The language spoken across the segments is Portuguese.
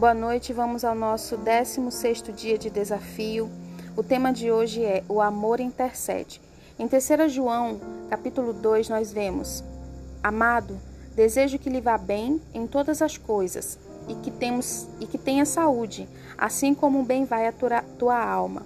Boa noite, vamos ao nosso 16º dia de desafio. O tema de hoje é o amor intercede. Em 3 João, capítulo 2, nós vemos: Amado, desejo que lhe vá bem em todas as coisas e que temos e que tenha saúde, assim como bem vai a tua, tua alma.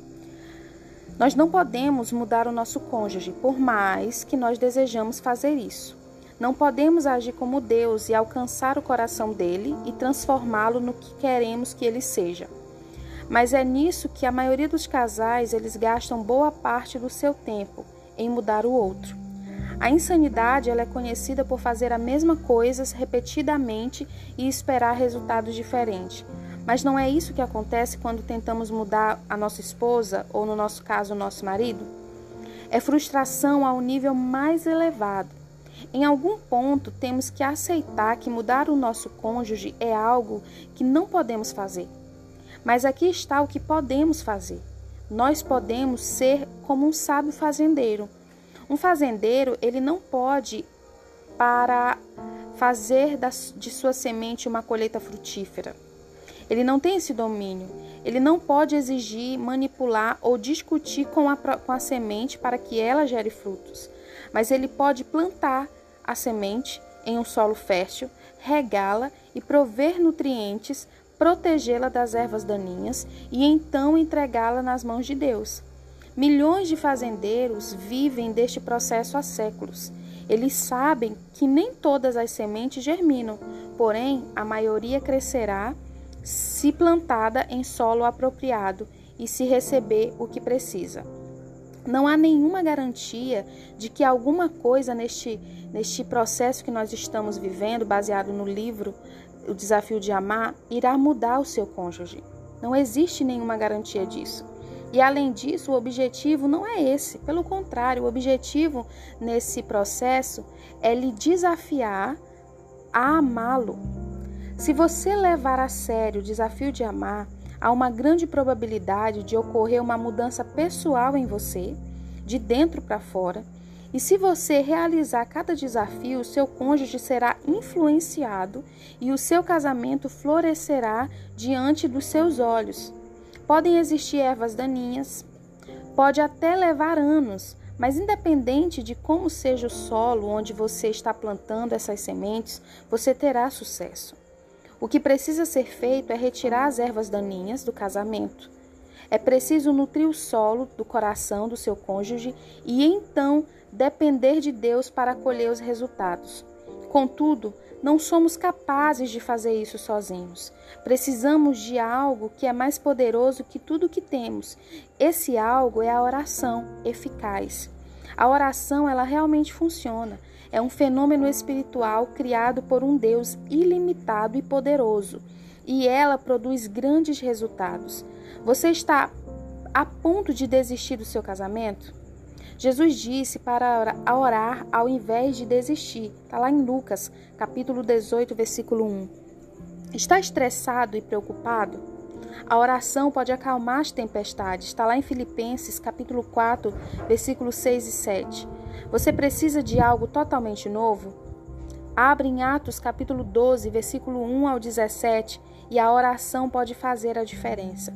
Nós não podemos mudar o nosso cônjuge, por mais que nós desejamos fazer isso. Não podemos agir como Deus e alcançar o coração dele e transformá-lo no que queremos que ele seja. Mas é nisso que a maioria dos casais eles gastam boa parte do seu tempo em mudar o outro. A insanidade ela é conhecida por fazer a mesma coisa repetidamente e esperar resultados diferentes. Mas não é isso que acontece quando tentamos mudar a nossa esposa ou, no nosso caso, o nosso marido? É frustração ao nível mais elevado. Em algum ponto, temos que aceitar que mudar o nosso cônjuge é algo que não podemos fazer. Mas aqui está o que podemos fazer. Nós podemos ser como um sábio fazendeiro. Um fazendeiro, ele não pode para fazer de sua semente uma colheita frutífera. Ele não tem esse domínio. Ele não pode exigir, manipular ou discutir com a, com a semente para que ela gere frutos. Mas ele pode plantar a semente em um solo fértil, regá-la e prover nutrientes, protegê-la das ervas daninhas e então entregá-la nas mãos de Deus. Milhões de fazendeiros vivem deste processo há séculos. Eles sabem que nem todas as sementes germinam, porém a maioria crescerá se plantada em solo apropriado e se receber o que precisa. Não há nenhuma garantia de que alguma coisa neste, neste processo que nós estamos vivendo, baseado no livro O Desafio de Amar, irá mudar o seu cônjuge. Não existe nenhuma garantia disso. E além disso, o objetivo não é esse. Pelo contrário, o objetivo nesse processo é lhe desafiar a amá-lo. Se você levar a sério o desafio de amar, há uma grande probabilidade de ocorrer uma mudança pessoal em você, de dentro para fora. E se você realizar cada desafio, o seu cônjuge será influenciado e o seu casamento florescerá diante dos seus olhos. Podem existir ervas daninhas, pode até levar anos, mas independente de como seja o solo onde você está plantando essas sementes, você terá sucesso. O que precisa ser feito é retirar as ervas daninhas do casamento. É preciso nutrir o solo do coração do seu cônjuge e então depender de Deus para colher os resultados. Contudo, não somos capazes de fazer isso sozinhos. Precisamos de algo que é mais poderoso que tudo que temos. Esse algo é a oração eficaz. A oração, ela realmente funciona é um fenômeno espiritual criado por um Deus ilimitado e poderoso, e ela produz grandes resultados. Você está a ponto de desistir do seu casamento? Jesus disse para orar ao invés de desistir. Está lá em Lucas, capítulo 18, versículo 1. Está estressado e preocupado? A oração pode acalmar as tempestades. Está lá em Filipenses, capítulo 4, versículos 6 e 7. Você precisa de algo totalmente novo? Abre em Atos capítulo 12, versículo 1 ao 17, e a oração pode fazer a diferença.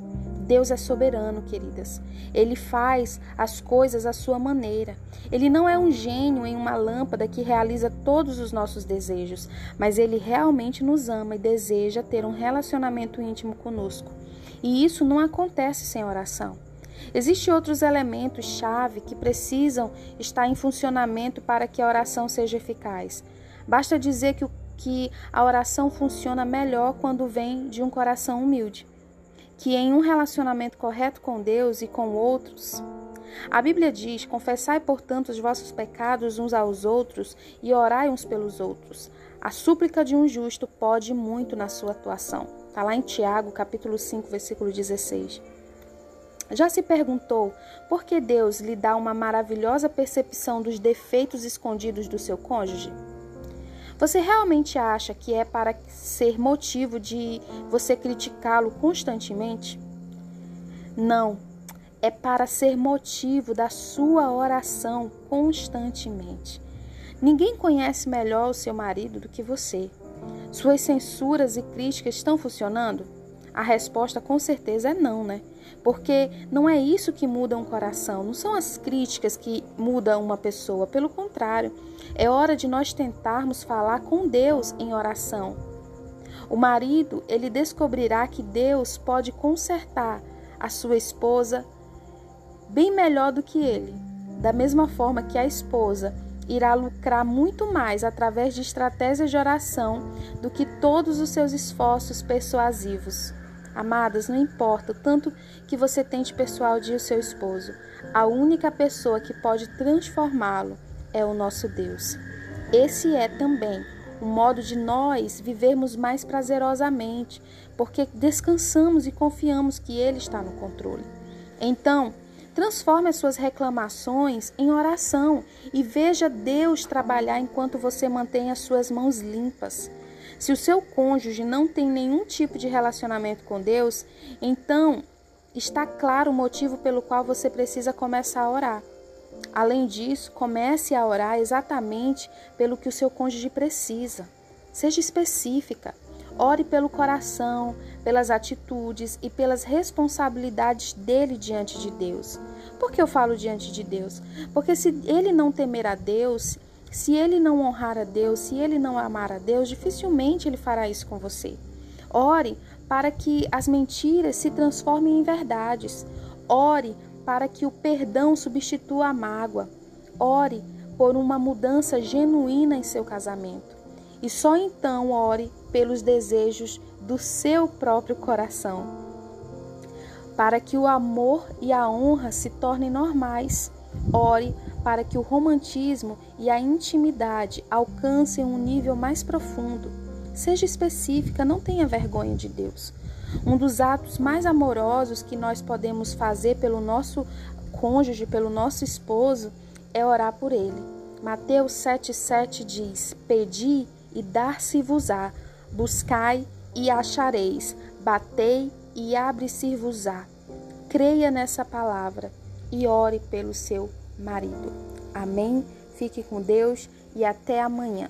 Deus é soberano, queridas. Ele faz as coisas à sua maneira. Ele não é um gênio em uma lâmpada que realiza todos os nossos desejos, mas ele realmente nos ama e deseja ter um relacionamento íntimo conosco. E isso não acontece sem oração. Existem outros elementos-chave que precisam estar em funcionamento para que a oração seja eficaz. Basta dizer que, que a oração funciona melhor quando vem de um coração humilde, que em um relacionamento correto com Deus e com outros. A Bíblia diz: Confessai, portanto, os vossos pecados uns aos outros e orai uns pelos outros. A súplica de um justo pode muito na sua atuação. Está lá em Tiago, capítulo 5, versículo 16. Já se perguntou por que Deus lhe dá uma maravilhosa percepção dos defeitos escondidos do seu cônjuge? Você realmente acha que é para ser motivo de você criticá-lo constantemente? Não, é para ser motivo da sua oração constantemente. Ninguém conhece melhor o seu marido do que você. Suas censuras e críticas estão funcionando? A resposta com certeza é não, né? Porque não é isso que muda um coração, não são as críticas que mudam uma pessoa, pelo contrário, é hora de nós tentarmos falar com Deus em oração. O marido, ele descobrirá que Deus pode consertar a sua esposa bem melhor do que ele, da mesma forma que a esposa irá lucrar muito mais através de estratégias de oração do que todos os seus esforços persuasivos. Amadas, não importa o tanto que você tente persuadir o seu esposo, a única pessoa que pode transformá-lo é o nosso Deus. Esse é também o modo de nós vivermos mais prazerosamente, porque descansamos e confiamos que Ele está no controle. Então, transforme as suas reclamações em oração e veja Deus trabalhar enquanto você mantém as suas mãos limpas. Se o seu cônjuge não tem nenhum tipo de relacionamento com Deus, então está claro o motivo pelo qual você precisa começar a orar. Além disso, comece a orar exatamente pelo que o seu cônjuge precisa. Seja específica. Ore pelo coração, pelas atitudes e pelas responsabilidades dele diante de Deus. Por que eu falo diante de Deus? Porque se ele não temer a Deus, se ele não honrar a Deus, se ele não amar a Deus, dificilmente ele fará isso com você. Ore para que as mentiras se transformem em verdades. Ore para que o perdão substitua a mágoa. Ore por uma mudança genuína em seu casamento. E só então ore pelos desejos do seu próprio coração. Para que o amor e a honra se tornem normais. Ore para que o romantismo e a intimidade alcancem um nível mais profundo. Seja específica, não tenha vergonha de Deus. Um dos atos mais amorosos que nós podemos fazer pelo nosso cônjuge, pelo nosso esposo, é orar por ele. Mateus 7,7 diz: Pedi e dar-se-vos-á, buscai e achareis, batei e abre-se-vos-á. Creia nessa palavra e ore pelo seu marido. Amém? Fique com Deus e até amanhã.